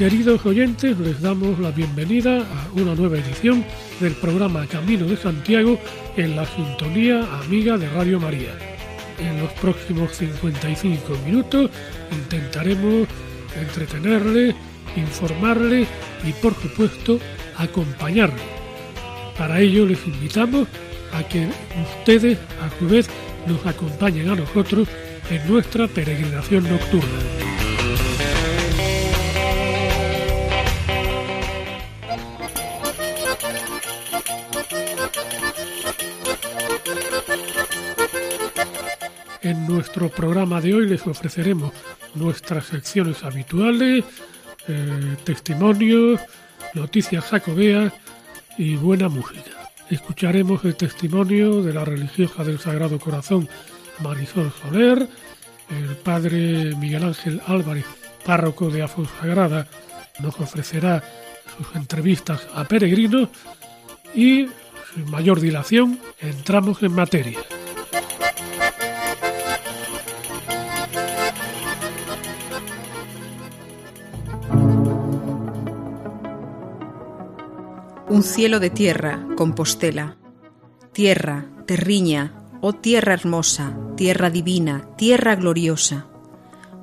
Queridos oyentes, les damos la bienvenida a una nueva edición del programa Camino de Santiago en la sintonía amiga de Radio María. En los próximos 55 minutos intentaremos entretenerle, informarle y por supuesto acompañarle. Para ello les invitamos a que ustedes a su vez nos acompañen a nosotros en nuestra peregrinación nocturna. Nuestro programa de hoy les ofreceremos nuestras secciones habituales, eh, testimonios, noticias jacobeas y buena música. Escucharemos el testimonio de la religiosa del Sagrado Corazón Marisol Soler, el padre Miguel Ángel Álvarez, párroco de Afonsagrada, nos ofrecerá sus entrevistas a peregrinos y, sin mayor dilación, entramos en materia. Un cielo de tierra, Compostela. Tierra, terriña, oh tierra hermosa, tierra divina, tierra gloriosa.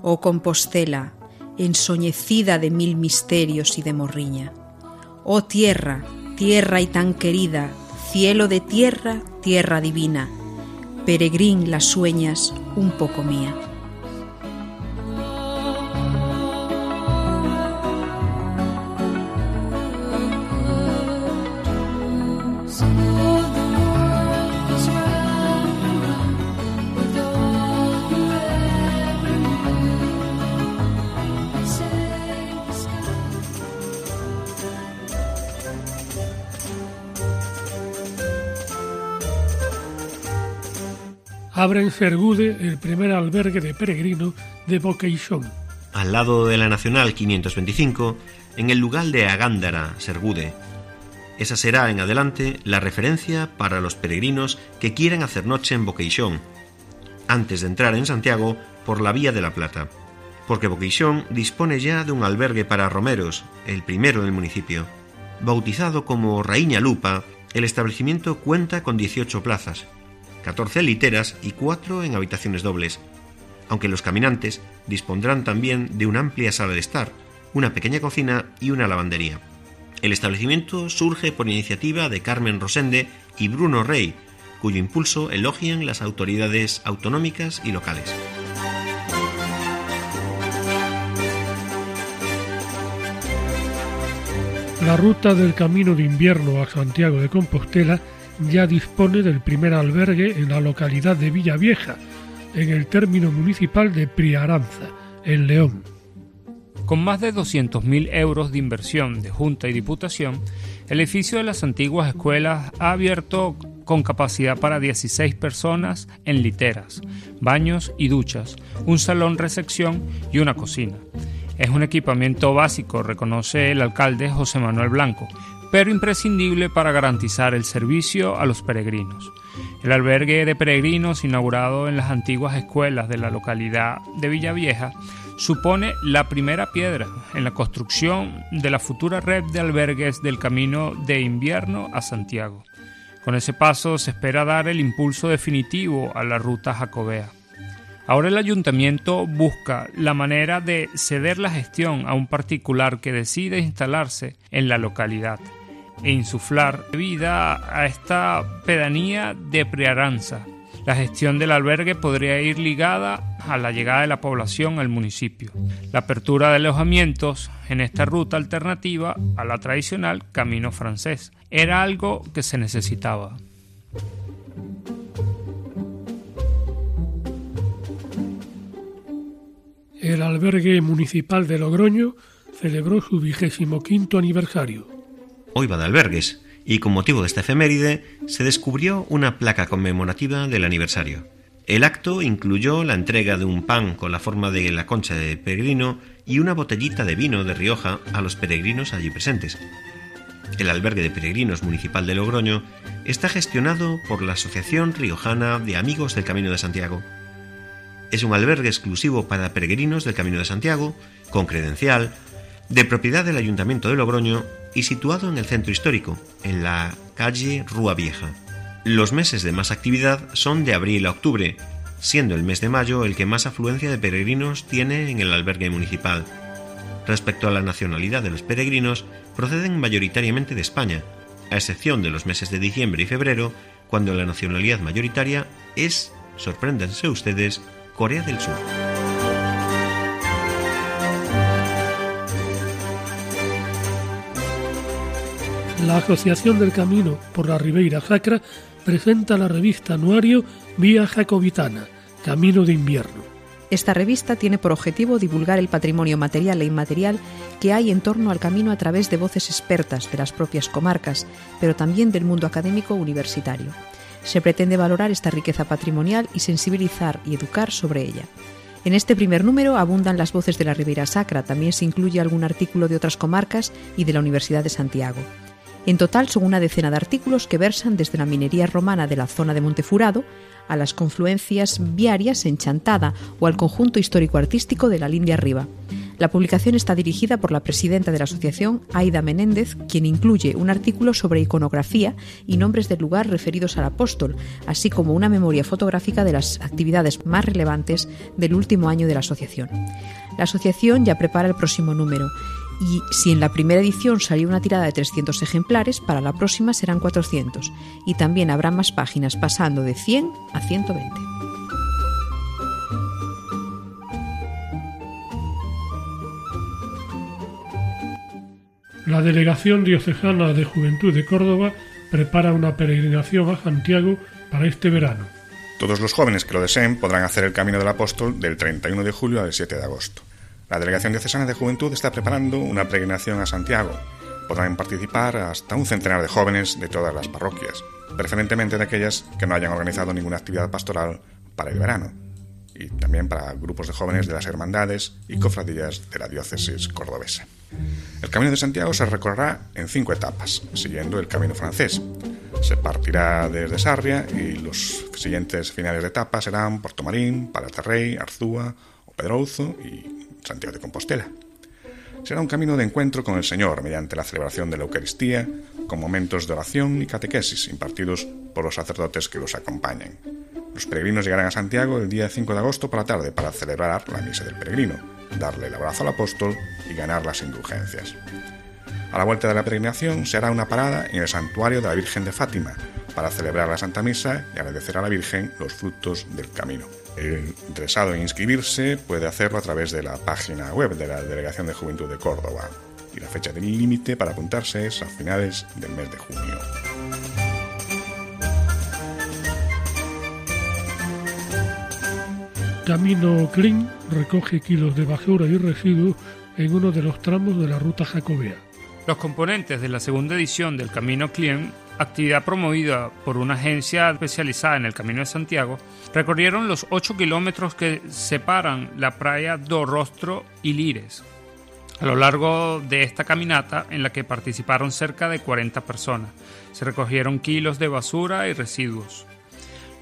Oh Compostela, ensoñecida de mil misterios y de morriña. Oh tierra, tierra y tan querida, cielo de tierra, tierra divina. Peregrín las sueñas, un poco mía. Abre en Sergude el primer albergue de peregrino de Boqueixón. Al lado de la Nacional 525, en el lugar de Agándara, Sergude. Esa será en adelante la referencia para los peregrinos que quieran hacer noche en Boqueixón, antes de entrar en Santiago por la Vía de la Plata, porque Boqueixón dispone ya de un albergue para romeros, el primero en el municipio. Bautizado como Raíña Lupa, el establecimiento cuenta con 18 plazas, 14 literas y 4 en habitaciones dobles, aunque los caminantes dispondrán también de una amplia sala de estar, una pequeña cocina y una lavandería. El establecimiento surge por iniciativa de Carmen Rosende y Bruno Rey, cuyo impulso elogian las autoridades autonómicas y locales. La ruta del camino de invierno a Santiago de Compostela ya dispone del primer albergue en la localidad de Villavieja, en el término municipal de Priaranza, en León. Con más de 200.000 euros de inversión de Junta y Diputación, el edificio de las antiguas escuelas ha abierto con capacidad para 16 personas en literas, baños y duchas, un salón recepción y una cocina. Es un equipamiento básico, reconoce el alcalde José Manuel Blanco, pero imprescindible para garantizar el servicio a los peregrinos. El albergue de peregrinos inaugurado en las antiguas escuelas de la localidad de Villavieja supone la primera piedra en la construcción de la futura red de albergues del camino de invierno a Santiago. Con ese paso se espera dar el impulso definitivo a la ruta jacobea. Ahora el ayuntamiento busca la manera de ceder la gestión a un particular que decide instalarse en la localidad e insuflar vida a esta pedanía de Prearanza. La gestión del albergue podría ir ligada a la llegada de la población al municipio. La apertura de alojamientos en esta ruta alternativa a la tradicional camino francés era algo que se necesitaba. El albergue municipal de Logroño celebró su vigésimo quinto aniversario. Hoy va de albergues, y con motivo de esta efeméride se descubrió una placa conmemorativa del aniversario. El acto incluyó la entrega de un pan con la forma de la concha de peregrino y una botellita de vino de Rioja a los peregrinos allí presentes. El albergue de peregrinos municipal de Logroño está gestionado por la Asociación Riojana de Amigos del Camino de Santiago. Es un albergue exclusivo para peregrinos del Camino de Santiago, con credencial, de propiedad del Ayuntamiento de Logroño y situado en el centro histórico, en la calle Rúa Vieja. Los meses de más actividad son de abril a octubre, siendo el mes de mayo el que más afluencia de peregrinos tiene en el albergue municipal. Respecto a la nacionalidad de los peregrinos, proceden mayoritariamente de España, a excepción de los meses de diciembre y febrero, cuando la nacionalidad mayoritaria es, sorpréndanse ustedes, Corea del Sur. La Asociación del Camino por la Ribeira Sacra presenta la revista anuario Vía Jacobitana, Camino de Invierno. Esta revista tiene por objetivo divulgar el patrimonio material e inmaterial que hay en torno al camino a través de voces expertas de las propias comarcas, pero también del mundo académico universitario. Se pretende valorar esta riqueza patrimonial y sensibilizar y educar sobre ella. En este primer número abundan las voces de la Ribeira Sacra, también se incluye algún artículo de otras comarcas y de la Universidad de Santiago. En total son una decena de artículos que versan desde la minería romana de la zona de Montefurado a las confluencias viarias en Chantada o al conjunto histórico-artístico de la Lindia Arriba. La publicación está dirigida por la presidenta de la asociación, Aida Menéndez, quien incluye un artículo sobre iconografía y nombres del lugar referidos al apóstol, así como una memoria fotográfica de las actividades más relevantes del último año de la asociación. La asociación ya prepara el próximo número y si en la primera edición salió una tirada de 300 ejemplares, para la próxima serán 400 y también habrá más páginas pasando de 100 a 120. La Delegación Diocesana de Juventud de Córdoba prepara una peregrinación a Santiago para este verano. Todos los jóvenes que lo deseen podrán hacer el Camino del Apóstol del 31 de julio al 7 de agosto. La Delegación Diocesana de Juventud está preparando una peregrinación a Santiago. Podrán participar hasta un centenar de jóvenes de todas las parroquias, preferentemente de aquellas que no hayan organizado ninguna actividad pastoral para el verano, y también para grupos de jóvenes de las hermandades y cofradías de la diócesis cordobesa. El Camino de Santiago se recorrerá en cinco etapas, siguiendo el camino francés. Se partirá desde Sarria y los siguientes finales de etapa serán Portomarín, Palaterrey, Arzúa Pedrouzo y Santiago de Compostela. Será un camino de encuentro con el Señor mediante la celebración de la Eucaristía, con momentos de oración y catequesis impartidos por los sacerdotes que los acompañan. Los peregrinos llegarán a Santiago el día 5 de agosto por la tarde para celebrar la misa del peregrino, darle el abrazo al apóstol y ganar las indulgencias. A la vuelta de la peregrinación se hará una parada en el santuario de la Virgen de Fátima para celebrar la Santa Misa y agradecer a la Virgen los frutos del camino. El interesado en inscribirse puede hacerlo a través de la página web de la Delegación de Juventud de Córdoba y la fecha del límite para apuntarse es a finales del mes de junio. Camino Clean recoge kilos de basura y residuos en uno de los tramos de la ruta jacobea. Los componentes de la segunda edición del Camino Clean actividad promovida por una agencia especializada en el Camino de Santiago, recorrieron los 8 kilómetros que separan la playa do Rostro y Lires. A lo largo de esta caminata, en la que participaron cerca de 40 personas, se recogieron kilos de basura y residuos.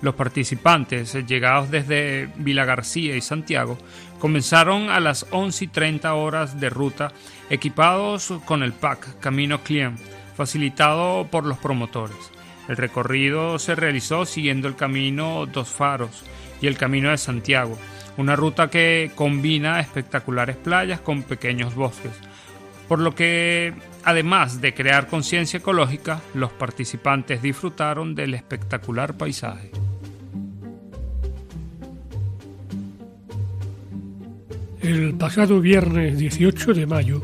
Los participantes, llegados desde Vila García y Santiago, comenzaron a las 11 y 30 horas de ruta equipados con el PAC Camino Client facilitado por los promotores. El recorrido se realizó siguiendo el camino Dos Faros y el Camino de Santiago, una ruta que combina espectaculares playas con pequeños bosques, por lo que, además de crear conciencia ecológica, los participantes disfrutaron del espectacular paisaje. El pasado viernes 18 de mayo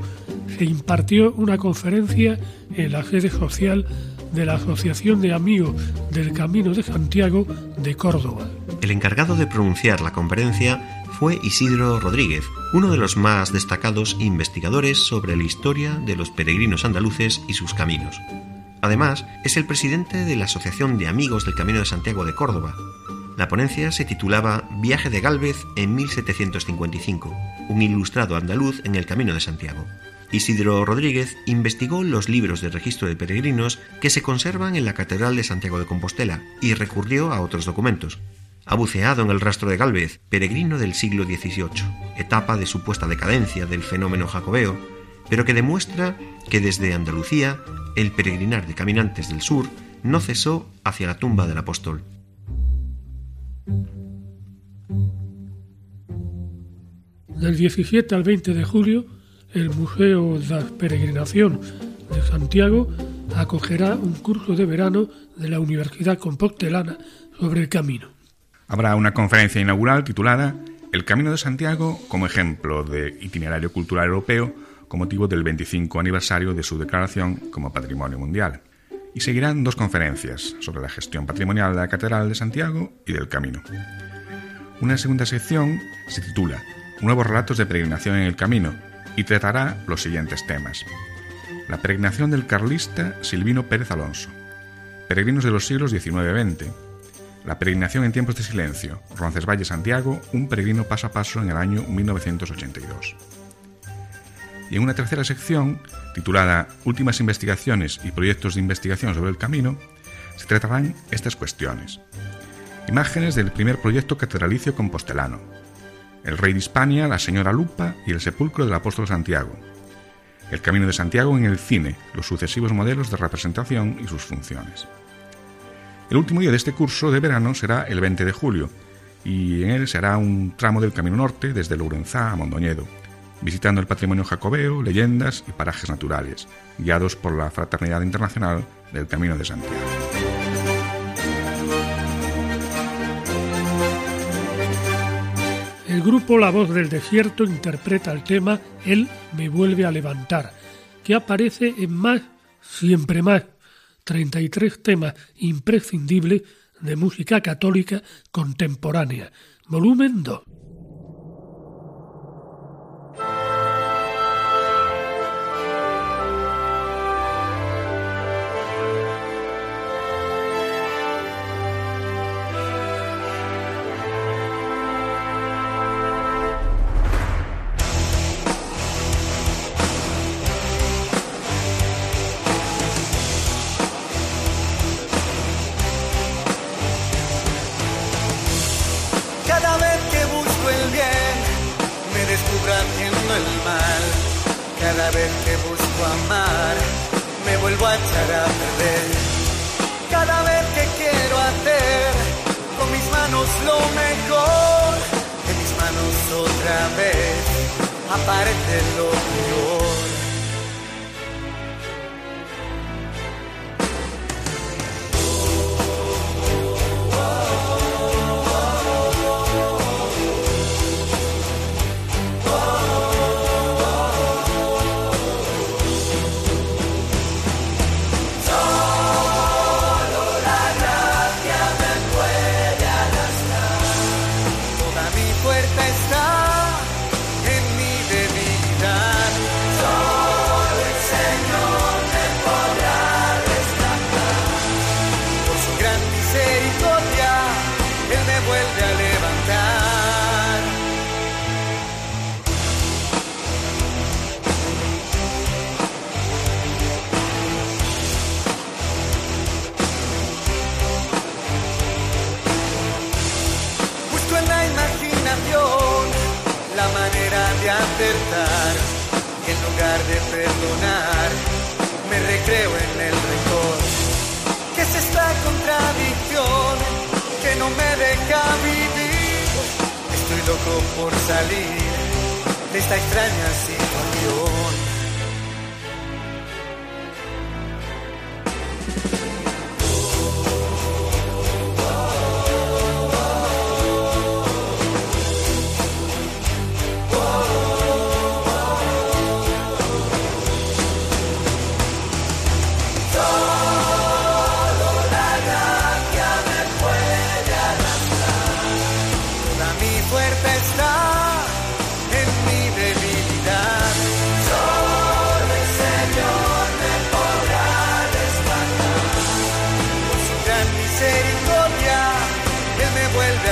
se impartió una conferencia en la sede social de la Asociación de Amigos del Camino de Santiago de Córdoba. El encargado de pronunciar la conferencia fue Isidro Rodríguez, uno de los más destacados investigadores sobre la historia de los peregrinos andaluces y sus caminos. Además, es el presidente de la Asociación de Amigos del Camino de Santiago de Córdoba. La ponencia se titulaba Viaje de Gálvez en 1755, un ilustrado andaluz en el Camino de Santiago. Isidro Rodríguez investigó los libros de registro de peregrinos que se conservan en la Catedral de Santiago de Compostela y recurrió a otros documentos. Ha buceado en el rastro de Gálvez, peregrino del siglo XVIII, etapa de supuesta decadencia del fenómeno jacobeo, pero que demuestra que desde Andalucía el peregrinar de caminantes del sur no cesó hacia la tumba del apóstol. Del 17 al 20 de julio, el Museo de la Peregrinación de Santiago acogerá un curso de verano de la Universidad Compostelana sobre el camino. Habrá una conferencia inaugural titulada El Camino de Santiago como ejemplo de itinerario cultural europeo con motivo del 25 aniversario de su declaración como Patrimonio Mundial. Y seguirán dos conferencias sobre la gestión patrimonial de la Catedral de Santiago y del Camino. Una segunda sección se titula Nuevos relatos de peregrinación en el Camino y tratará los siguientes temas. La peregrinación del carlista Silvino Pérez Alonso, peregrinos de los siglos XIX-XX, la peregrinación en tiempos de silencio, Roncesvalles Santiago, un peregrino paso a paso en el año 1982. Y en una tercera sección, titulada Últimas investigaciones y proyectos de investigación sobre el camino, se tratarán estas cuestiones. Imágenes del primer proyecto catedralicio compostelano, el rey de Hispania, la señora Lupa y el sepulcro del apóstol Santiago. El Camino de Santiago en el cine, los sucesivos modelos de representación y sus funciones. El último día de este curso de verano será el 20 de julio, y en él se hará un tramo del Camino Norte desde Lourenzá a Mondoñedo, visitando el patrimonio jacobeo, leyendas y parajes naturales, guiados por la Fraternidad Internacional del Camino de Santiago. El grupo La Voz del Desierto interpreta el tema Él me vuelve a levantar, que aparece en más, siempre más, 33 temas imprescindibles de música católica contemporánea, volumen 2. misericordia que me vuelve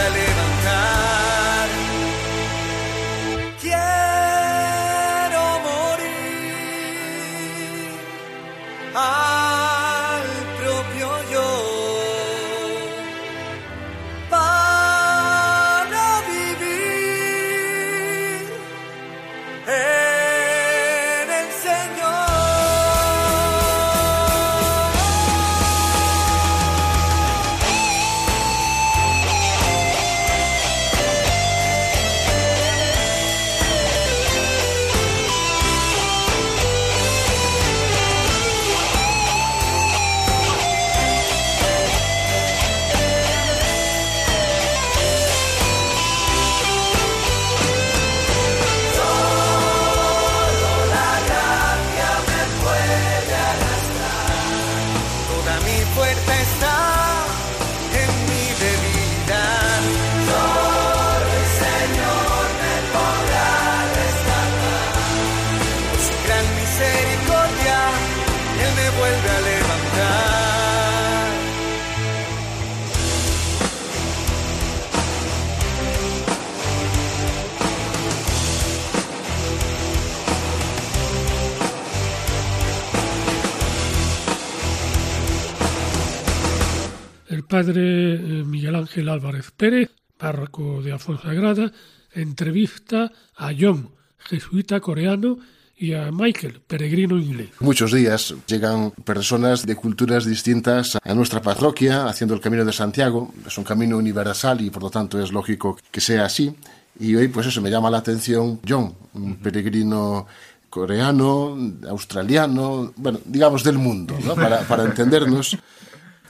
padre eh, Miguel Ángel Álvarez Pérez, párroco de Afonsagrada, entrevista a John, jesuita coreano, y a Michael, peregrino inglés. Muchos días llegan personas de culturas distintas a nuestra parroquia haciendo el Camino de Santiago. Es un camino universal y por lo tanto es lógico que sea así. Y hoy pues eso me llama la atención John, un peregrino coreano, australiano, bueno, digamos del mundo, ¿no? para, para entendernos.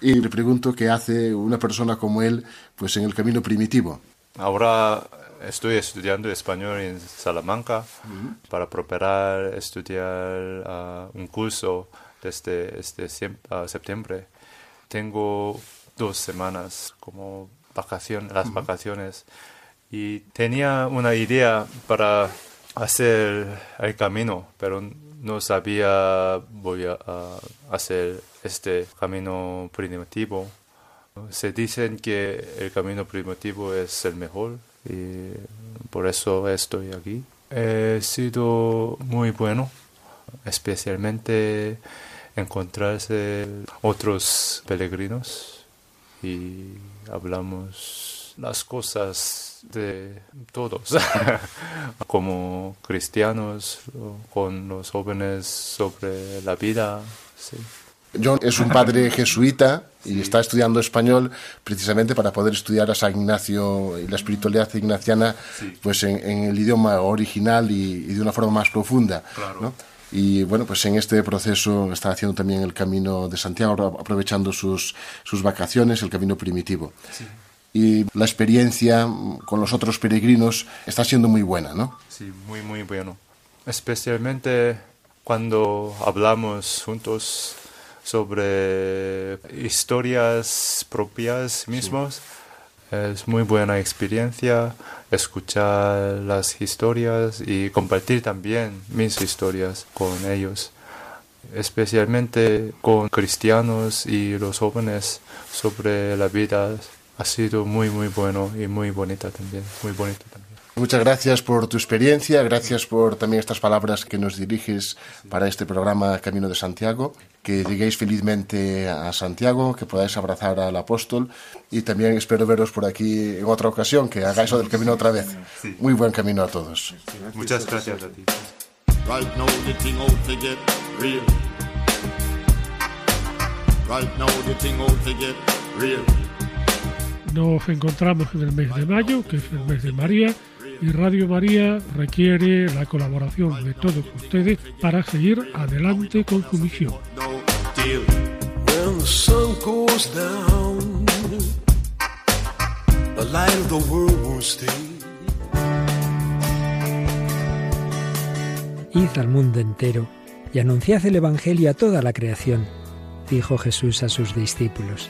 Y le pregunto qué hace una persona como él pues en el camino primitivo. Ahora estoy estudiando español en Salamanca para preparar estudiar ah, un curso desde este septiembre. Tengo dos semanas como vacaciones, las vacaciones y tenía una idea para hacer el camino, pero no sabía voy a, hacer este camino primitivo. Se dicen que el camino primitivo es el mejor y por eso estoy aquí. He sido muy bueno, especialmente encontrarse otros peregrinos y hablamos las cosas de todos, como cristianos, con los jóvenes sobre la vida. Sí. John es un padre jesuita y está estudiando español precisamente para poder estudiar a San Ignacio y la espiritualidad ignaciana pues en, el idioma original y, de una forma más profunda. Y bueno, pues en este proceso está haciendo también el camino de Santiago, aprovechando sus, sus vacaciones, el camino primitivo. Y la experiencia con los otros peregrinos está siendo muy buena, ¿no? Sí, muy, muy bueno. Especialmente cuando hablamos juntos sobre historias propias mismos. Es muy buena experiencia escuchar las historias y compartir también mis historias con ellos, especialmente con cristianos y los jóvenes sobre la vida. Ha sido muy, muy bueno y muy bonita también, muy bonito también. Muchas gracias por tu experiencia, gracias por también estas palabras que nos diriges para este programa Camino de Santiago. Que lleguéis felizmente a Santiago, que podáis abrazar al apóstol y también espero veros por aquí en otra ocasión, que hagáis del camino otra vez. Muy buen camino a todos. Muchas gracias a ti. Nos encontramos en el mes de mayo, que es el mes de María y Radio María requiere la colaboración de todos ustedes para seguir adelante con su misión. Id al mundo entero y anunciad el Evangelio a toda la creación, dijo Jesús a sus discípulos.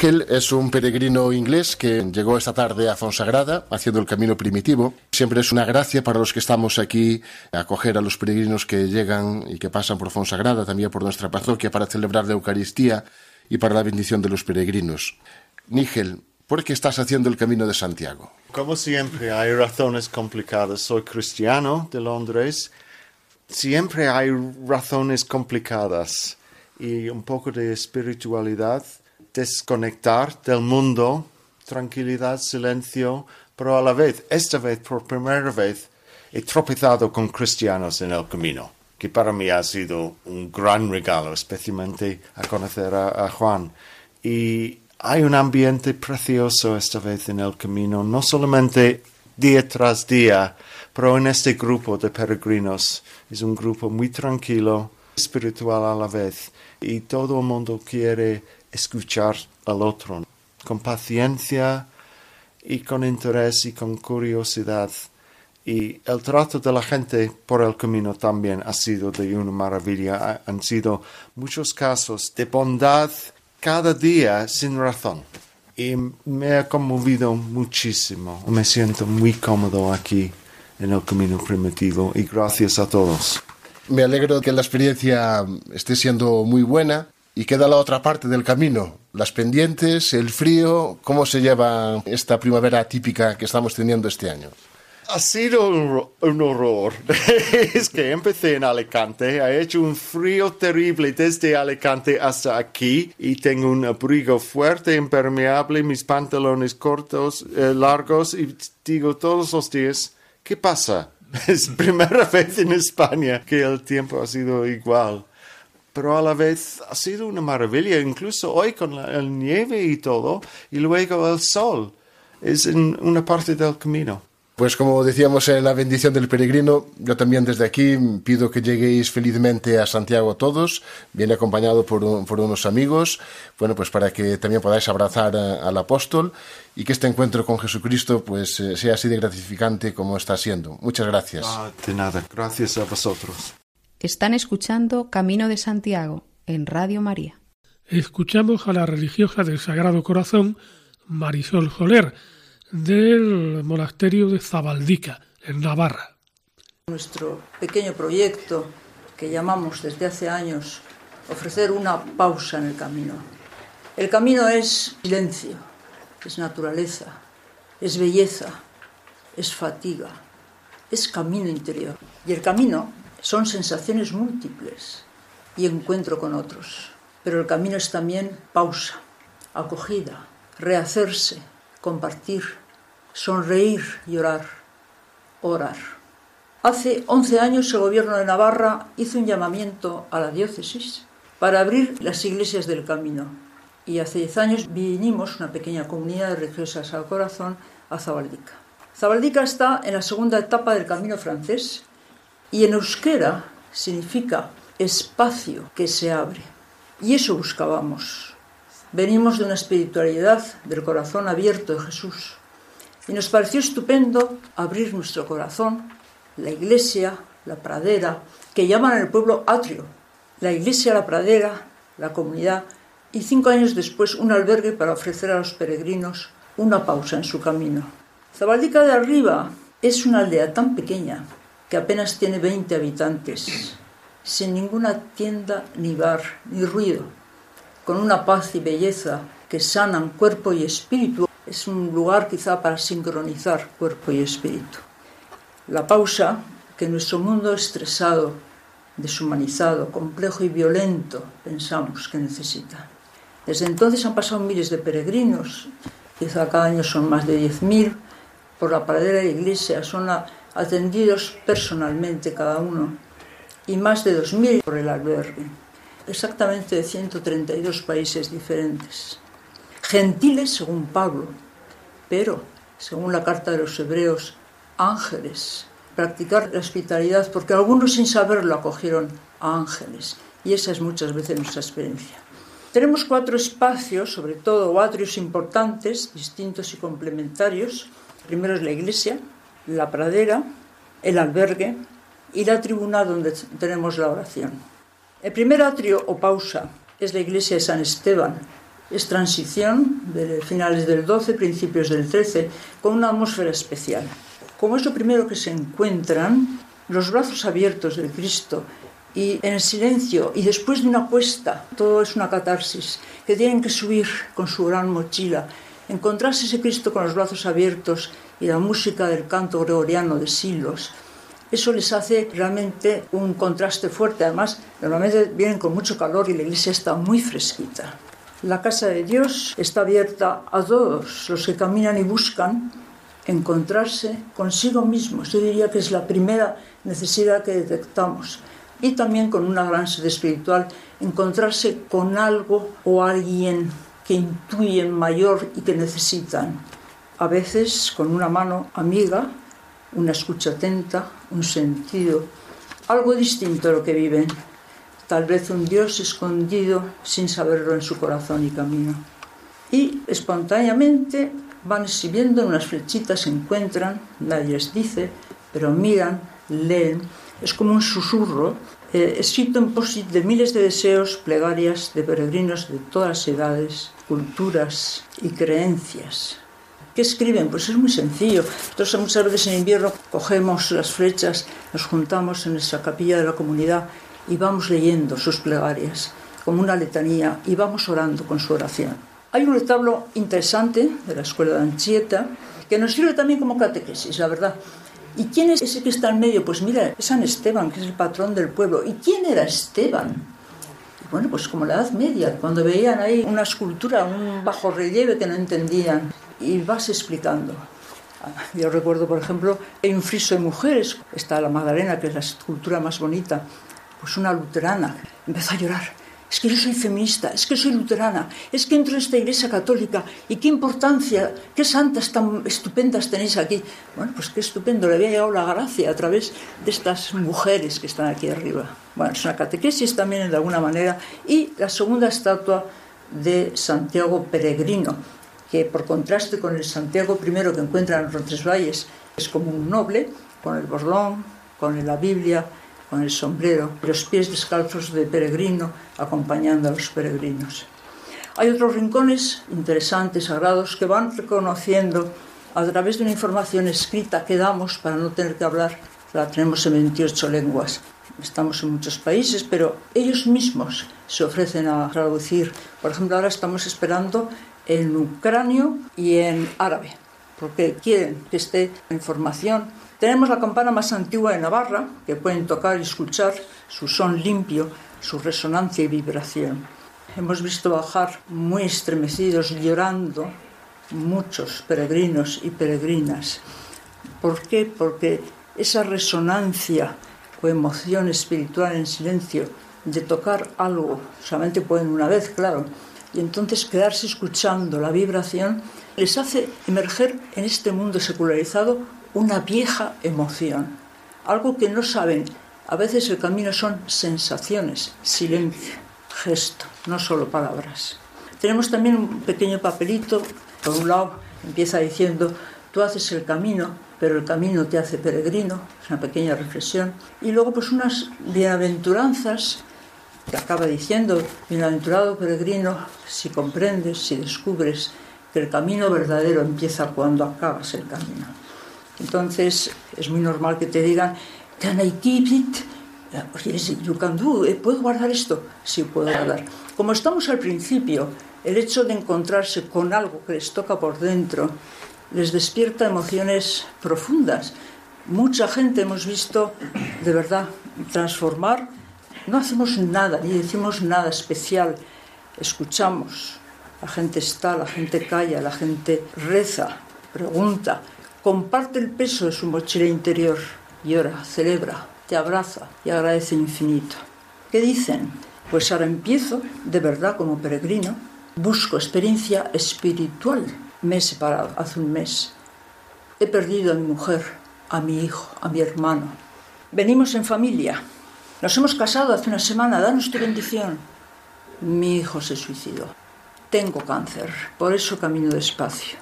Nigel es un peregrino inglés que llegó esta tarde a Fonsagrada haciendo el camino primitivo. Siempre es una gracia para los que estamos aquí acoger a los peregrinos que llegan y que pasan por Fonsagrada, también por nuestra parroquia para celebrar la Eucaristía y para la bendición de los peregrinos. Nigel, ¿por qué estás haciendo el camino de Santiago? Como siempre, hay razones complicadas. Soy cristiano de Londres. Siempre hay razones complicadas y un poco de espiritualidad desconectar del mundo, tranquilidad, silencio, pero a la vez, esta vez, por primera vez, he tropezado con cristianos en el camino, que para mí ha sido un gran regalo, especialmente a conocer a, a Juan. Y hay un ambiente precioso esta vez en el camino, no solamente día tras día, pero en este grupo de peregrinos es un grupo muy tranquilo, espiritual a la vez, y todo el mundo quiere escuchar al otro con paciencia y con interés y con curiosidad. Y el trato de la gente por el camino también ha sido de una maravilla. Han sido muchos casos de bondad cada día sin razón. Y me ha conmovido muchísimo. Me siento muy cómodo aquí en el camino primitivo y gracias a todos. Me alegro que la experiencia esté siendo muy buena y queda la otra parte del camino, las pendientes, el frío, ¿cómo se lleva esta primavera típica que estamos teniendo este año? Ha sido un, horror. es que empecé en Alicante, ha hecho un frío terrible desde Alicante hasta aquí y tengo un abrigo fuerte, impermeable, mis pantalones cortos, eh, largos y digo todos los días, ¿qué pasa? Es primera vez en España que el tiempo ha sido igual. Pero a la vez ha sido una maravilla, incluso hoy con la nieve y todo, y luego el sol. Es en una parte del camino. Pues como decíamos en la bendición del peregrino, yo también desde aquí pido que lleguéis felizmente a Santiago todos, bien acompañado por, unos amigos, bueno, pues para que también podáis abrazar al apóstol y que este encuentro con Jesucristo pues eh, sea así de gratificante como está siendo. Muchas gracias. Ah, de nada, gracias a vosotros. Están escuchando Camino de Santiago en Radio María. Escuchamos a la religiosa del Sagrado Corazón, Marisol Soler, del monasterio de Zabaldica, en Navarra. Nuestro pequeño proyecto que llamamos desde hace años ofrecer una pausa en el camino. El camino es silencio, es naturaleza, es belleza, es fatiga, es camino interior. Y el camino son sensaciones múltiples y encuentro con otros. Pero el camino es también pausa, acogida, rehacerse, compartir, sonreír, llorar, orar. Hace 11 años el gobierno de Navarra hizo un llamamiento a la diócesis para abrir las iglesias del camino. Y hace 10 años vinimos, una pequeña comunidad de religiosas al corazón, a Zabaldica. Zabaldica está en la segunda etapa del camino francés y en euskera significa espacio que se abre. Y eso buscábamos. Venimos de una espiritualidad del corazón abierto de Jesús. Y nos pareció estupendo abrir nuestro corazón, la iglesia, la pradera, que llaman el pueblo atrio, la iglesia, la pradera, la comunidad, y cinco años después un albergue para ofrecer a los peregrinos una pausa en su camino. Zabaldica de Arriba es una aldea tan pequeña que apenas tiene 20 habitantes, sin ninguna tienda ni bar ni ruido con una paz y belleza que sanan cuerpo y espíritu, es un lugar quizá para sincronizar cuerpo y espíritu. La pausa que nuestro mundo estresado, deshumanizado, complejo y violento pensamos que necesita. Desde entonces han pasado miles de peregrinos, quizá cada año son más de 10.000, por la paradera de la iglesia, son atendidos personalmente cada uno, y más de 2.000 por el albergue exactamente de 132 países diferentes. Gentiles según Pablo, pero, según la carta de los hebreos, ángeles. Practicar la hospitalidad, porque algunos sin saberlo acogieron a ángeles. Y esa es muchas veces nuestra experiencia. Tenemos cuatro espacios, sobre todo o atrios importantes, distintos y complementarios. Primero es la iglesia, la pradera, el albergue y la tribuna donde tenemos la oración. El primer atrio o pausa es la iglesia de San Esteban. Es transición de finales del 12, principios del 13, con una atmósfera especial. Como es lo primero que se encuentran, los brazos abiertos del Cristo y en el silencio y después de una cuesta, todo es una catarsis, que tienen que subir con su gran mochila, encontrarse ese Cristo con los brazos abiertos y la música del canto gregoriano de silos eso les hace realmente un contraste fuerte. Además, normalmente vienen con mucho calor y la iglesia está muy fresquita. La casa de Dios está abierta a todos los que caminan y buscan encontrarse consigo mismos. Yo diría que es la primera necesidad que detectamos. Y también con una gran sed espiritual, encontrarse con algo o alguien que intuyen mayor y que necesitan. A veces con una mano amiga, una escucha atenta, un sentido, algo distinto a lo que viven. Tal vez un Dios escondido sin saberlo en su corazón y camino. Y espontáneamente van escribiendo unas flechitas, se encuentran, nadie les dice, pero miran, leen. Es como un susurro eh, escrito en posit de miles de deseos, plegarias de peregrinos de todas edades, culturas y creencias. ¿Qué escriben? Pues es muy sencillo. Entonces muchas veces en invierno cogemos las flechas, nos juntamos en nuestra capilla de la comunidad y vamos leyendo sus plegarias como una letanía y vamos orando con su oración. Hay un retablo interesante de la escuela de Anchieta que nos sirve también como catequesis, la verdad. ¿Y quién es ese que está en medio? Pues mira, es San Esteban, que es el patrón del pueblo. ¿Y quién era Esteban? Bueno, pues como la Edad Media, cuando veían ahí una escultura, un bajo relieve que no entendían, y vas explicando. Yo recuerdo, por ejemplo, hay un friso de mujeres, está la Magdalena, que es la escultura más bonita, pues una luterana, empezó a llorar es que yo soy feminista, es que soy luterana, es que entro en esta iglesia católica y qué importancia, qué santas tan estupendas tenéis aquí. Bueno, pues qué estupendo, le había llegado la gracia a través de estas mujeres que están aquí arriba. Bueno, es una catequesis también de alguna manera. Y la segunda estatua de Santiago Peregrino, que por contraste con el Santiago I que encuentran en Roncesvalles, es como un noble, con el borlón, con la Biblia, con el sombrero, los pies descalzos de peregrino, acompañando a los peregrinos. Hay otros rincones interesantes, sagrados, que van reconociendo a través de una información escrita que damos para no tener que hablar. La tenemos en 28 lenguas. Estamos en muchos países, pero ellos mismos se ofrecen a traducir. Por ejemplo, ahora estamos esperando en ucranio y en árabe, porque quieren que esté la información tenemos la campana más antigua de Navarra, que pueden tocar y escuchar su son limpio, su resonancia y vibración. Hemos visto bajar muy estremecidos, llorando, muchos peregrinos y peregrinas. ¿Por qué? Porque esa resonancia o emoción espiritual en silencio de tocar algo, solamente pueden una vez, claro, y entonces quedarse escuchando la vibración, les hace emerger en este mundo secularizado una vieja emoción, algo que no saben. A veces el camino son sensaciones, silencio, gesto, no solo palabras. Tenemos también un pequeño papelito, por un lado empieza diciendo, tú haces el camino, pero el camino te hace peregrino, es una pequeña reflexión, y luego pues unas bienaventuranzas que acaba diciendo, bienaventurado peregrino, si comprendes, si descubres que el camino verdadero empieza cuando acabas el camino. Entonces es muy normal que te digan, can I keep it? You can do, eh, ¿puedo guardar esto? Sí, puedo guardar. Como estamos al principio, el hecho de encontrarse con algo que les toca por dentro les despierta emociones profundas. Mucha gente hemos visto de verdad transformar. No hacemos nada, ni decimos nada especial. Escuchamos. La gente está, la gente calla, la gente reza, pregunta, comparte el peso de su mochila interior, llora, celebra, te abraza y agradece infinito. ¿Qué dicen? Pues ahora empiezo, de verdad como peregrino, busco experiencia espiritual. Me he separado hace un mes. He perdido a mi mujer, a mi hijo, a mi hermano. Venimos en familia. Nos hemos casado hace una semana, danos tu bendición. Mi hijo se suicidó. Tengo cáncer, por eso camino despacio.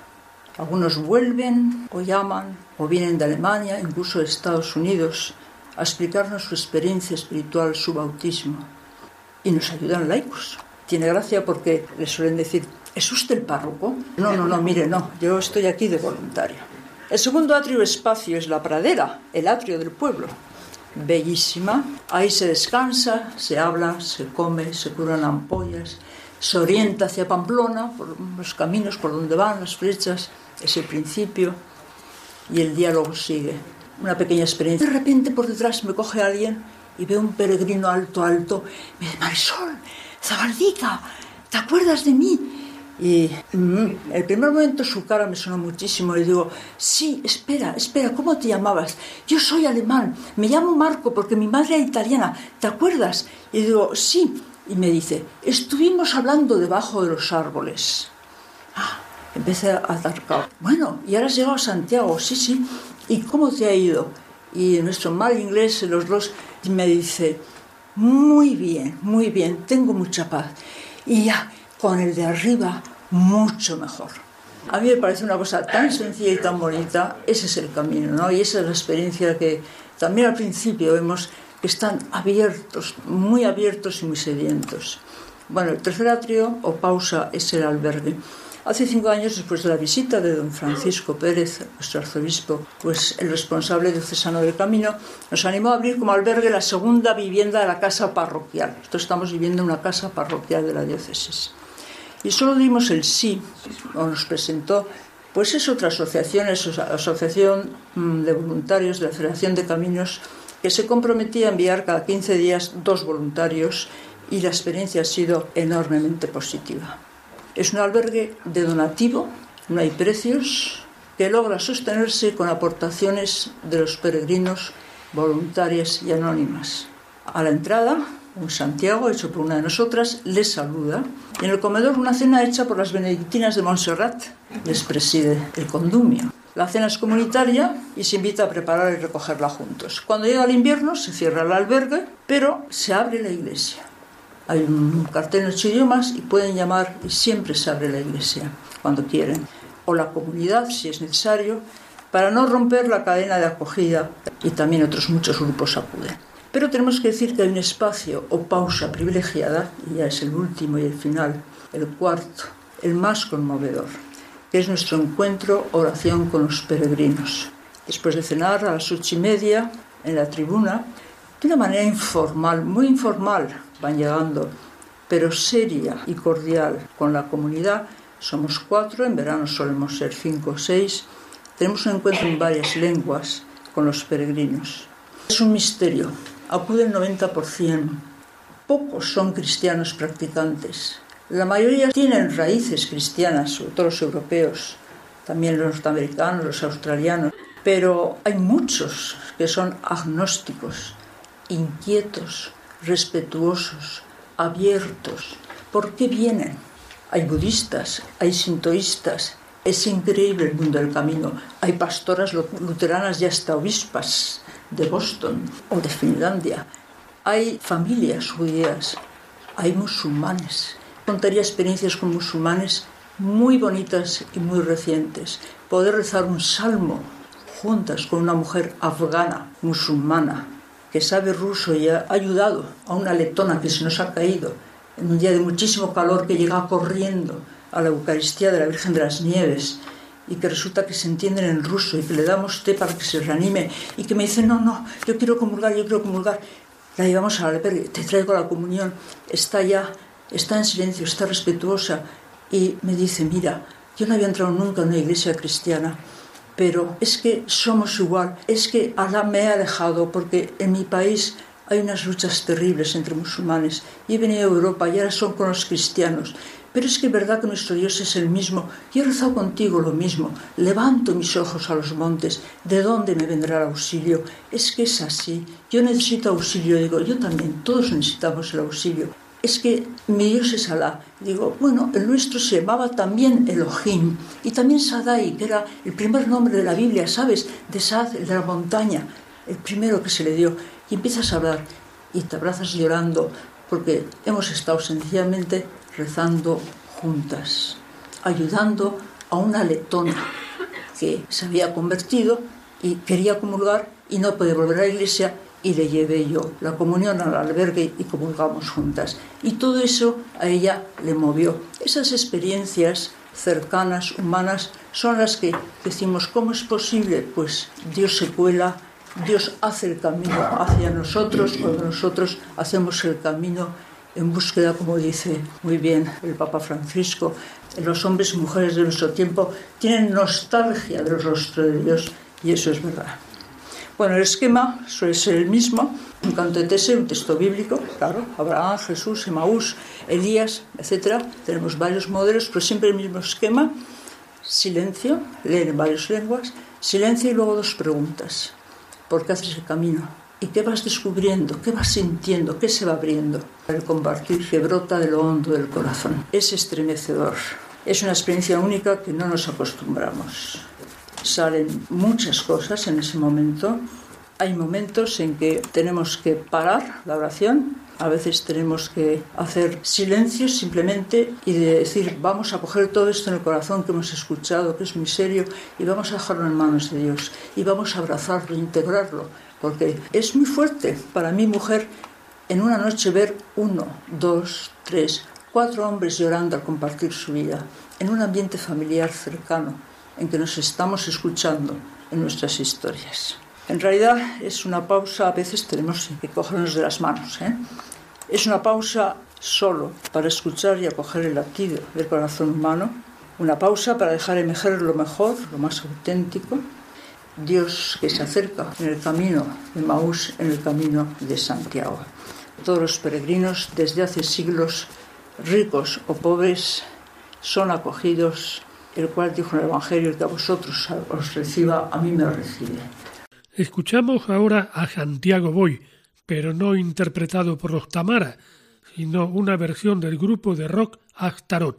Algunos vuelven o llaman o vienen de Alemania, incluso de Estados Unidos, a explicarnos su experiencia espiritual, su bautismo. Y nos ayudan laicos. Tiene gracia porque les suelen decir, ¿es usted el párroco? No, no, no, mire, no, yo estoy aquí de voluntario. El segundo atrio espacio es la pradera, el atrio del pueblo. Bellísima, ahí se descansa, se habla, se come, se curan ampollas, se orienta hacia Pamplona por los caminos por donde van las flechas es el principio y el diálogo sigue. Una pequeña experiencia. De repente por detrás me coge alguien y veo un peregrino alto, alto. Me dice, Marisol, Zabaldica, ¿te acuerdas de mí? Y mm, el primer momento su cara me sonó muchísimo y digo, sí, espera, espera, ¿cómo te llamabas? Yo soy alemán, me llamo Marco porque mi madre es italiana, ¿te acuerdas? Y digo, sí. Y me dice, estuvimos hablando debajo de los árboles. Ah, empecé a dar Bueno, y ahora has llegado a Santiago, sí, sí. ¿Y cómo te ha ido? Y nuestro mal inglés, los dos, me dice, muy bien, muy bien, tengo mucha paz. Y ya, con el de arriba mucho mejor. A mí me parece una cosa tan sencilla y tan bonita, ese es el camino, ¿no? Y esa es la experiencia que también al principio vemos que están abiertos, muy abiertos y muy sedientos. Bueno, el tercer atrio o pausa es el albergue. Hace cinco años, después de la visita de don Francisco Pérez, nuestro arzobispo, pues el responsable diocesano del camino, nos animó a abrir como albergue la segunda vivienda de la casa parroquial. Nosotros estamos viviendo en una casa parroquial de la diócesis. Y solo dimos el sí, o nos presentó, pues es otra asociación, es asociación mm, de voluntarios de la Federación de Caminos, que se comprometía a enviar cada 15 días dos voluntarios y la experiencia ha sido enormemente positiva. Es un albergue de donativo, no hay precios, que logra sostenerse con aportaciones de los peregrinos voluntarias y anónimas. A la entrada un Santiago, hecho por una de nosotras, les saluda. En el comedor una cena hecha por las benedictinas de Montserrat les preside el condumio. La cena es comunitaria y se invita a preparar y recogerla juntos. Cuando llega el invierno se cierra el albergue, pero se abre la iglesia. Hay un cartel en ocho idiomas y pueden llamar y siempre se abre la iglesia cuando quieren. O la comunidad, si es necesario, para no romper la cadena de acogida y también otros muchos grupos acuden. Pero tenemos que decir que hay un espacio o pausa privilegiada, y ya es el último y el final, el cuarto, el más conmovedor, que es nuestro encuentro, oración con los peregrinos. Después de cenar a las ocho y media en la tribuna, de una manera informal, muy informal, van llegando, pero seria y cordial con la comunidad. Somos cuatro, en verano solemos ser cinco o seis. Tenemos un encuentro en varias lenguas con los peregrinos. Es un misterio, acude el 90%. Pocos son cristianos practicantes. La mayoría tienen raíces cristianas, sobre todo los europeos, también los norteamericanos, los australianos, pero hay muchos que son agnósticos, inquietos, respetuosos, abiertos. ¿Por qué vienen? Hay budistas, hay sintoístas. Es increíble el mundo del camino. Hay pastoras luteranas y hasta obispas de Boston o de Finlandia. Hay familias judías, hay musulmanes. Contaría experiencias con musulmanes muy bonitas y muy recientes. Poder rezar un salmo juntas con una mujer afgana, musulmana, que sabe ruso y ha ayudado a una letona que se nos ha caído en un día de muchísimo calor que llega corriendo a la Eucaristía de la Virgen de las Nieves y que resulta que se entienden en ruso y que le damos té para que se reanime y que me dice, no, no, yo quiero comulgar, yo quiero comulgar. La llevamos a la te traigo la comunión, está ya, está en silencio, está respetuosa y me dice, mira, yo no había entrado nunca en una iglesia cristiana, pero es que somos igual, es que Alá me ha dejado porque en mi país hay unas luchas terribles entre musulmanes y he venido a Europa y ahora son con los cristianos pero es que es verdad que nuestro Dios es el mismo. Y he rezado contigo lo mismo. Levanto mis ojos a los montes. ¿De dónde me vendrá el auxilio? Es que es así. Yo necesito auxilio. Digo, yo también. Todos necesitamos el auxilio. Es que mi Dios es Alá. Digo, bueno, el nuestro se llamaba también Elohim. Y también Sadai, que era el primer nombre de la Biblia, ¿sabes? De Sad, el de la montaña. El primero que se le dio. Y empiezas a hablar. Y te abrazas llorando. Porque hemos estado sencillamente rezando juntas, ayudando a una letona que se había convertido y quería comulgar y no puede volver a la iglesia y le llevé yo la comunión al albergue y comulgamos juntas. Y todo eso a ella le movió. Esas experiencias cercanas, humanas, son las que decimos, ¿cómo es posible? Pues Dios se cuela, Dios hace el camino hacia nosotros, cuando nosotros hacemos el camino en búsqueda, como dice muy bien el Papa Francisco, los hombres y mujeres de nuestro tiempo tienen nostalgia del rostro de Dios y eso es verdad. Bueno, el esquema suele ser el mismo. Un canto de Tese, un texto bíblico, claro, Abraham, Jesús, Emaús, Elías, etc. Tenemos varios modelos, pero siempre el mismo esquema. Silencio, leer en varias lenguas, silencio y luego dos preguntas. ¿Por qué haces el camino? ¿Y qué vas descubriendo? ¿Qué vas sintiendo? ¿Qué se va abriendo? El compartir que brota de lo hondo del corazón. Es estremecedor. Es una experiencia única que no nos acostumbramos. Salen muchas cosas en ese momento. Hay momentos en que tenemos que parar la oración, a veces tenemos que hacer silencio simplemente y decir, vamos a coger todo esto en el corazón que hemos escuchado, que es muy serio, y vamos a dejarlo en manos de Dios, y vamos a abrazarlo, integrarlo, porque es muy fuerte para mi mujer en una noche ver uno, dos, tres, cuatro hombres llorando al compartir su vida, en un ambiente familiar cercano, en que nos estamos escuchando en nuestras historias. En realidad es una pausa, a veces tenemos que cogernos de las manos. ¿eh? Es una pausa solo para escuchar y acoger el latido del corazón humano, una pausa para dejar emerger lo mejor, lo más auténtico, Dios que se acerca en el camino de Maús, en el camino de Santiago. Todos los peregrinos desde hace siglos, ricos o pobres, son acogidos, el cual dijo en el Evangelio, que a vosotros os reciba, a mí me recibe. Escuchamos ahora a Santiago Boy, pero no interpretado por los Tamara, sino una versión del grupo de rock Astarot.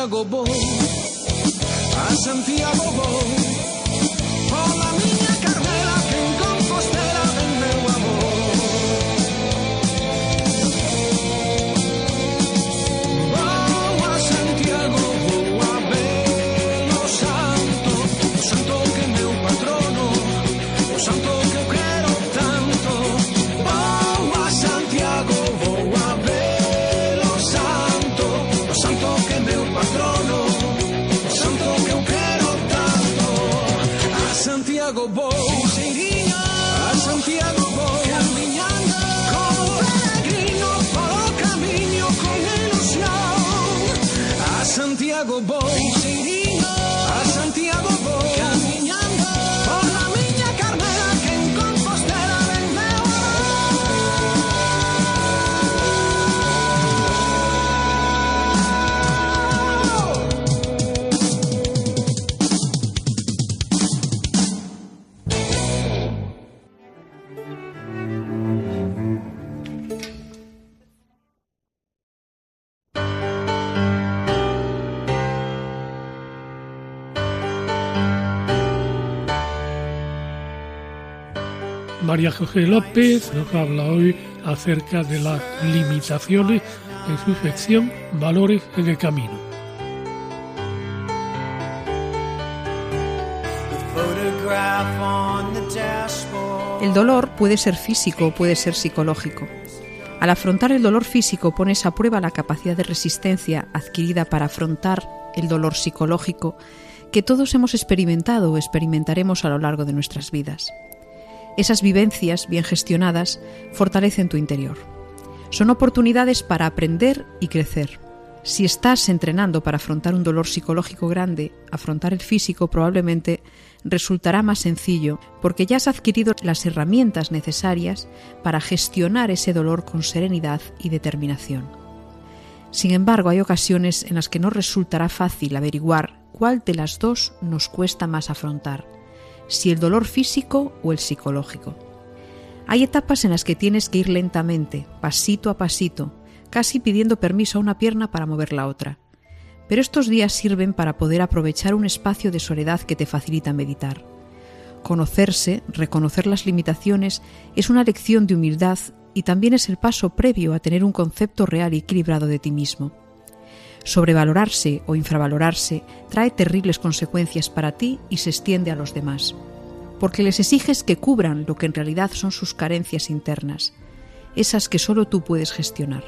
Santiago voy, a Santiago voy. María José López nos habla hoy acerca de las limitaciones en su sección Valores en el Camino. El dolor puede ser físico o puede ser psicológico. Al afrontar el dolor físico pones a prueba la capacidad de resistencia adquirida para afrontar el dolor psicológico que todos hemos experimentado o experimentaremos a lo largo de nuestras vidas. Esas vivencias, bien gestionadas, fortalecen tu interior. Son oportunidades para aprender y crecer. Si estás entrenando para afrontar un dolor psicológico grande, afrontar el físico probablemente resultará más sencillo porque ya has adquirido las herramientas necesarias para gestionar ese dolor con serenidad y determinación. Sin embargo, hay ocasiones en las que no resultará fácil averiguar cuál de las dos nos cuesta más afrontar, si el dolor físico o el psicológico. Hay etapas en las que tienes que ir lentamente, pasito a pasito, casi pidiendo permiso a una pierna para mover la otra pero estos días sirven para poder aprovechar un espacio de soledad que te facilita meditar. Conocerse, reconocer las limitaciones, es una lección de humildad y también es el paso previo a tener un concepto real y equilibrado de ti mismo. Sobrevalorarse o infravalorarse trae terribles consecuencias para ti y se extiende a los demás, porque les exiges que cubran lo que en realidad son sus carencias internas, esas que solo tú puedes gestionar.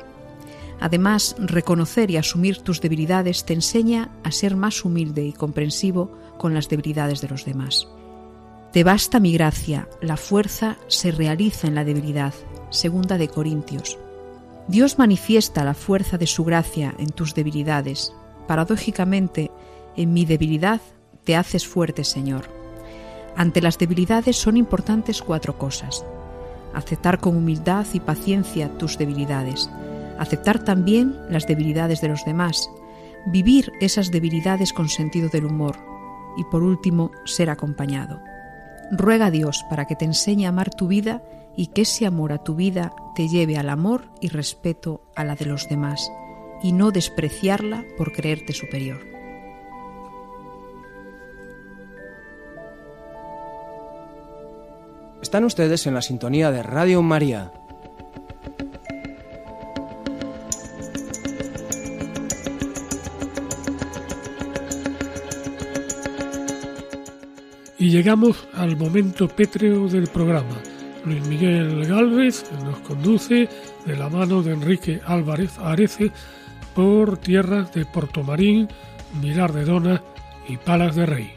Además, reconocer y asumir tus debilidades te enseña a ser más humilde y comprensivo con las debilidades de los demás. Te basta mi gracia, la fuerza se realiza en la debilidad. Segunda de Corintios. Dios manifiesta la fuerza de su gracia en tus debilidades. Paradójicamente, en mi debilidad te haces fuerte, Señor. Ante las debilidades son importantes cuatro cosas. Aceptar con humildad y paciencia tus debilidades aceptar también las debilidades de los demás, vivir esas debilidades con sentido del humor y por último ser acompañado. Ruega a Dios para que te enseñe a amar tu vida y que ese amor a tu vida te lleve al amor y respeto a la de los demás y no despreciarla por creerte superior. Están ustedes en la sintonía de Radio María Y llegamos al momento pétreo del programa. Luis Miguel Galvez nos conduce de la mano de Enrique Álvarez Arece por tierras de Portomarín, Mirar de Dona y Palas de Rey.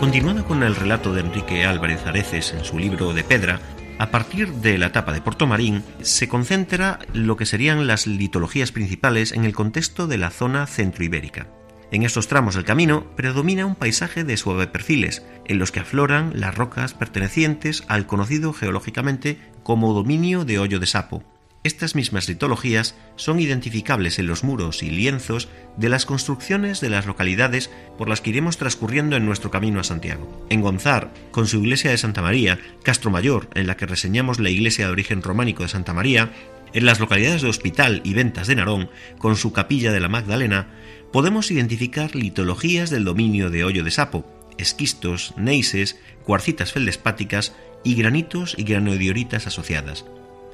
Continuando con el relato de Enrique Álvarez Areces en su libro de Pedra, a partir de la etapa de Portomarín se concentra lo que serían las litologías principales en el contexto de la zona centroibérica. En estos tramos del camino predomina un paisaje de suave perfiles, en los que afloran las rocas pertenecientes al conocido geológicamente como dominio de hoyo de sapo, estas mismas litologías son identificables en los muros y lienzos de las construcciones de las localidades por las que iremos transcurriendo en nuestro camino a Santiago. En Gonzar, con su iglesia de Santa María, Castro Mayor, en la que reseñamos la iglesia de origen románico de Santa María, en las localidades de Hospital y Ventas de Narón, con su capilla de la Magdalena, podemos identificar litologías del dominio de hoyo de sapo, esquistos, neises, cuarcitas feldespáticas y granitos y granodioritas asociadas.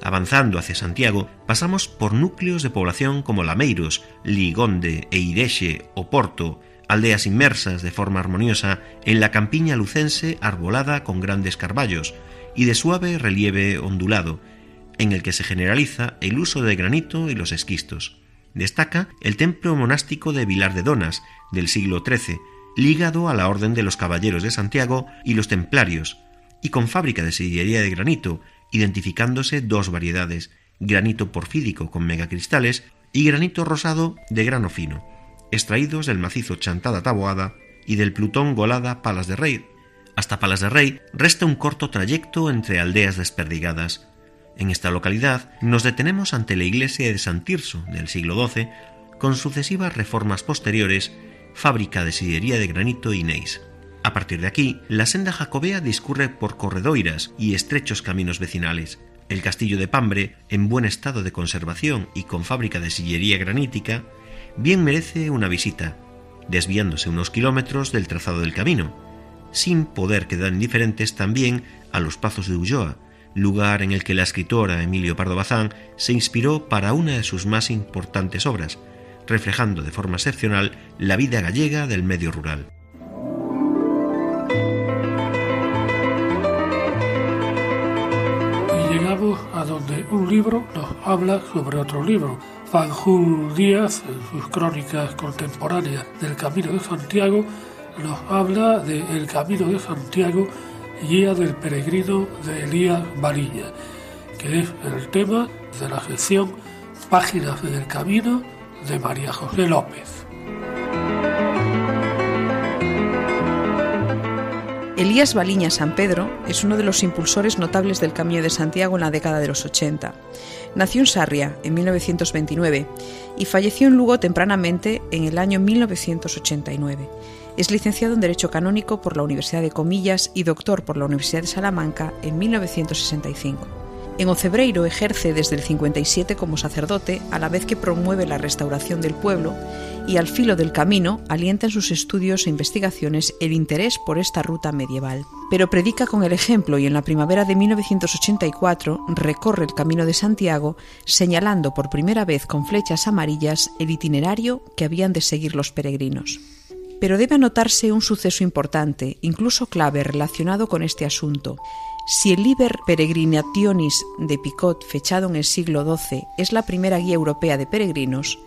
Avanzando hacia Santiago, pasamos por núcleos de población como Lameiros, Ligonde, Eirexe o Porto, aldeas inmersas de forma armoniosa en la campiña lucense arbolada con grandes carballos y de suave relieve ondulado, en el que se generaliza el uso de granito y los esquistos. Destaca el templo monástico de Vilar de Donas, del siglo XIII, ligado a la Orden de los Caballeros de Santiago y los Templarios, y con fábrica de sillería de granito, identificándose dos variedades, granito porfídico con megacristales y granito rosado de grano fino, extraídos del macizo Chantada Taboada y del Plutón Golada Palas de Rey. Hasta Palas de Rey resta un corto trayecto entre aldeas desperdigadas. En esta localidad nos detenemos ante la iglesia de San Tirso del siglo XII, con sucesivas reformas posteriores, fábrica de sillería de granito y neis. A partir de aquí, la senda jacobea discurre por corredoiras y estrechos caminos vecinales. El castillo de Pambre, en buen estado de conservación y con fábrica de sillería granítica, bien merece una visita. desviándose unos kilómetros del trazado del camino, sin poder quedar indiferentes también a los Pazos de Ulloa, lugar en el que la escritora Emilio Pardo Bazán se inspiró para una de sus más importantes obras, reflejando de forma excepcional la vida gallega del medio rural. Llegamos a donde un libro nos habla sobre otro libro. Fanjul Díaz, en sus crónicas contemporáneas del Camino de Santiago, nos habla de El Camino de Santiago, guía del peregrino de Elías Varilla, que es el tema de la sección Páginas del Camino de María José López. Elías Baliña San Pedro es uno de los impulsores notables del Camino de Santiago en la década de los 80. Nació en Sarria en 1929 y falleció en Lugo tempranamente en el año 1989. Es licenciado en Derecho Canónico por la Universidad de Comillas y doctor por la Universidad de Salamanca en 1965. En Ocebreiro ejerce desde el 57 como sacerdote, a la vez que promueve la restauración del pueblo y al filo del camino alienta en sus estudios e investigaciones el interés por esta ruta medieval. Pero predica con el ejemplo y en la primavera de 1984 recorre el Camino de Santiago señalando por primera vez con flechas amarillas el itinerario que habían de seguir los peregrinos. Pero debe anotarse un suceso importante, incluso clave, relacionado con este asunto. Si el Liber Peregrinationis de Picot, fechado en el siglo XII, es la primera guía europea de peregrinos,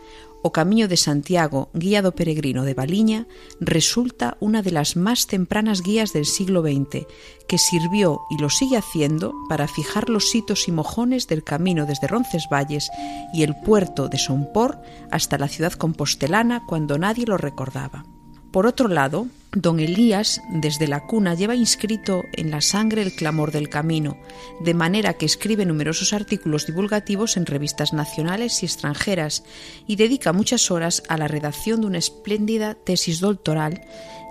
o Camino de Santiago, guía do peregrino de Baliña, resulta una de las más tempranas guías del siglo XX, que sirvió y lo sigue haciendo para fijar los hitos y mojones del camino desde Roncesvalles y el puerto de Sompor hasta la ciudad compostelana cuando nadie lo recordaba. Por otro lado, don Elías desde la cuna lleva inscrito en la sangre el clamor del camino, de manera que escribe numerosos artículos divulgativos en revistas nacionales y extranjeras y dedica muchas horas a la redacción de una espléndida tesis doctoral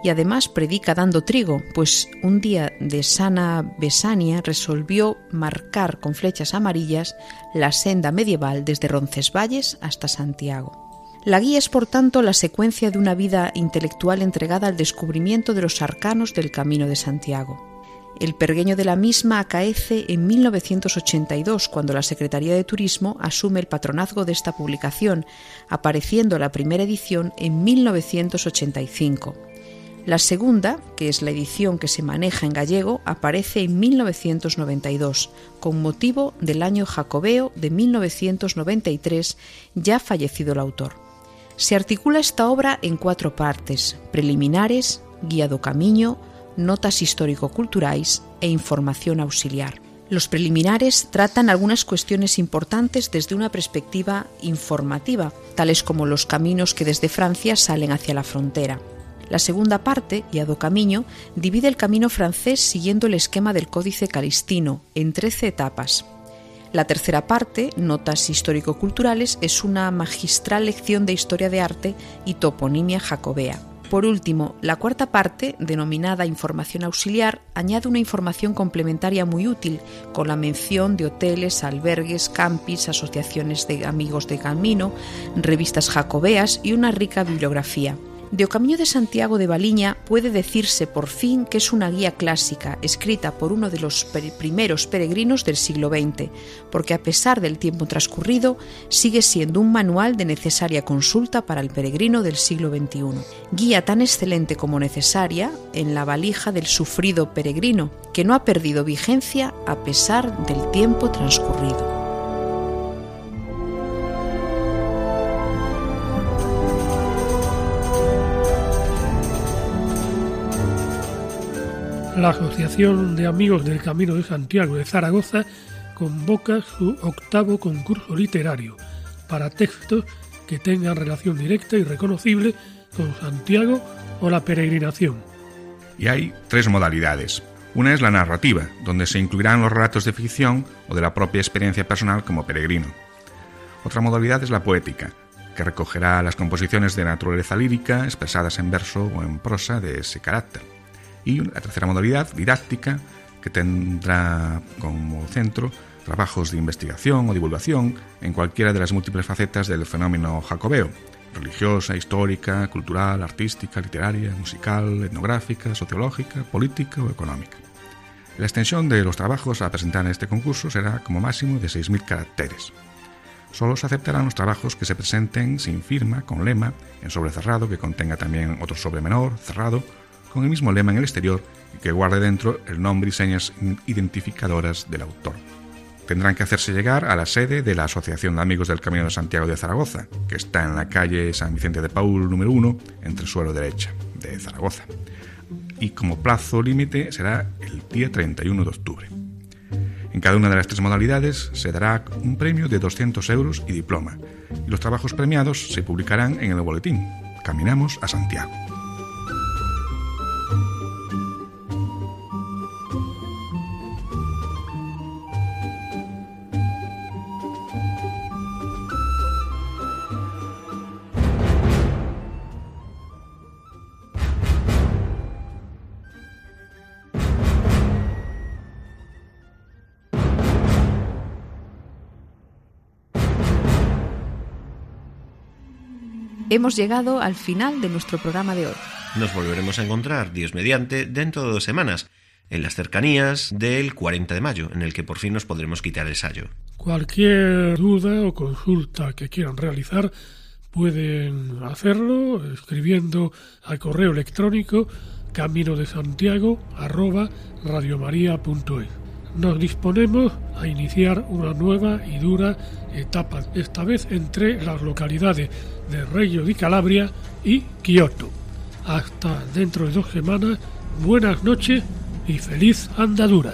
y además predica dando trigo, pues un día de sana Besania resolvió marcar con flechas amarillas la senda medieval desde Roncesvalles hasta Santiago. La guía es, por tanto, la secuencia de una vida intelectual entregada al descubrimiento de los arcanos del Camino de Santiago. El pergueño de la misma acaece en 1982, cuando la Secretaría de Turismo asume el patronazgo de esta publicación, apareciendo la primera edición en 1985. La segunda, que es la edición que se maneja en gallego, aparece en 1992, con motivo del año jacobeo de 1993, ya fallecido el autor. Se articula esta obra en cuatro partes: preliminares, guía do camiño, notas histórico-culturais e información auxiliar. Los preliminares tratan algunas cuestiones importantes desde una perspectiva informativa, tales como los caminos que desde Francia salen hacia la frontera. La segunda parte, Guía do Camiño, divide el camino francés siguiendo el esquema del Códice Calistino en trece etapas. La tercera parte, Notas histórico-culturales, es una magistral lección de historia de arte y toponimia jacobea. Por último, la cuarta parte, denominada Información auxiliar, añade una información complementaria muy útil, con la mención de hoteles, albergues, campis, asociaciones de amigos de camino, revistas jacobeas y una rica bibliografía. De O de Santiago de Baliña puede decirse por fin que es una guía clásica escrita por uno de los primeros peregrinos del siglo XX, porque a pesar del tiempo transcurrido sigue siendo un manual de necesaria consulta para el peregrino del siglo XXI. Guía tan excelente como necesaria en la valija del sufrido peregrino, que no ha perdido vigencia a pesar del tiempo transcurrido. La Asociación de Amigos del Camino de Santiago de Zaragoza convoca su octavo concurso literario para textos que tengan relación directa y reconocible con Santiago o la peregrinación. Y hay tres modalidades. Una es la narrativa, donde se incluirán los relatos de ficción o de la propia experiencia personal como peregrino. Otra modalidad es la poética, que recogerá las composiciones de naturaleza lírica expresadas en verso o en prosa de ese carácter. Y la tercera modalidad, didáctica, que tendrá como centro trabajos de investigación o divulgación en cualquiera de las múltiples facetas del fenómeno jacobeo religiosa, histórica, cultural, artística, literaria, musical, etnográfica, sociológica, política o económica. La extensión de los trabajos a presentar en este concurso será como máximo de 6.000 caracteres. Solo se aceptarán los trabajos que se presenten sin firma, con lema, en sobre cerrado, que contenga también otro sobre menor, cerrado, con el mismo lema en el exterior y que guarde dentro el nombre y señas identificadoras del autor. Tendrán que hacerse llegar a la sede de la Asociación de Amigos del Camino de Santiago de Zaragoza, que está en la calle San Vicente de Paul número 1, entre suelo derecha, de Zaragoza y como plazo límite será el día 31 de octubre. En cada una de las tres modalidades se dará un premio de 200 euros y diploma, y los trabajos premiados se publicarán en el boletín. Caminamos a Santiago. Hemos llegado al final de nuestro programa de hoy. Nos volveremos a encontrar, Dios mediante, dentro de dos semanas, en las cercanías del 40 de mayo, en el que por fin nos podremos quitar el sayo. Cualquier duda o consulta que quieran realizar pueden hacerlo escribiendo al correo electrónico camino de santiago Nos disponemos a iniciar una nueva y dura etapa, esta vez entre las localidades de Reggio di Calabria y Kioto. Hasta dentro de dos semanas, buenas noches y feliz andadura.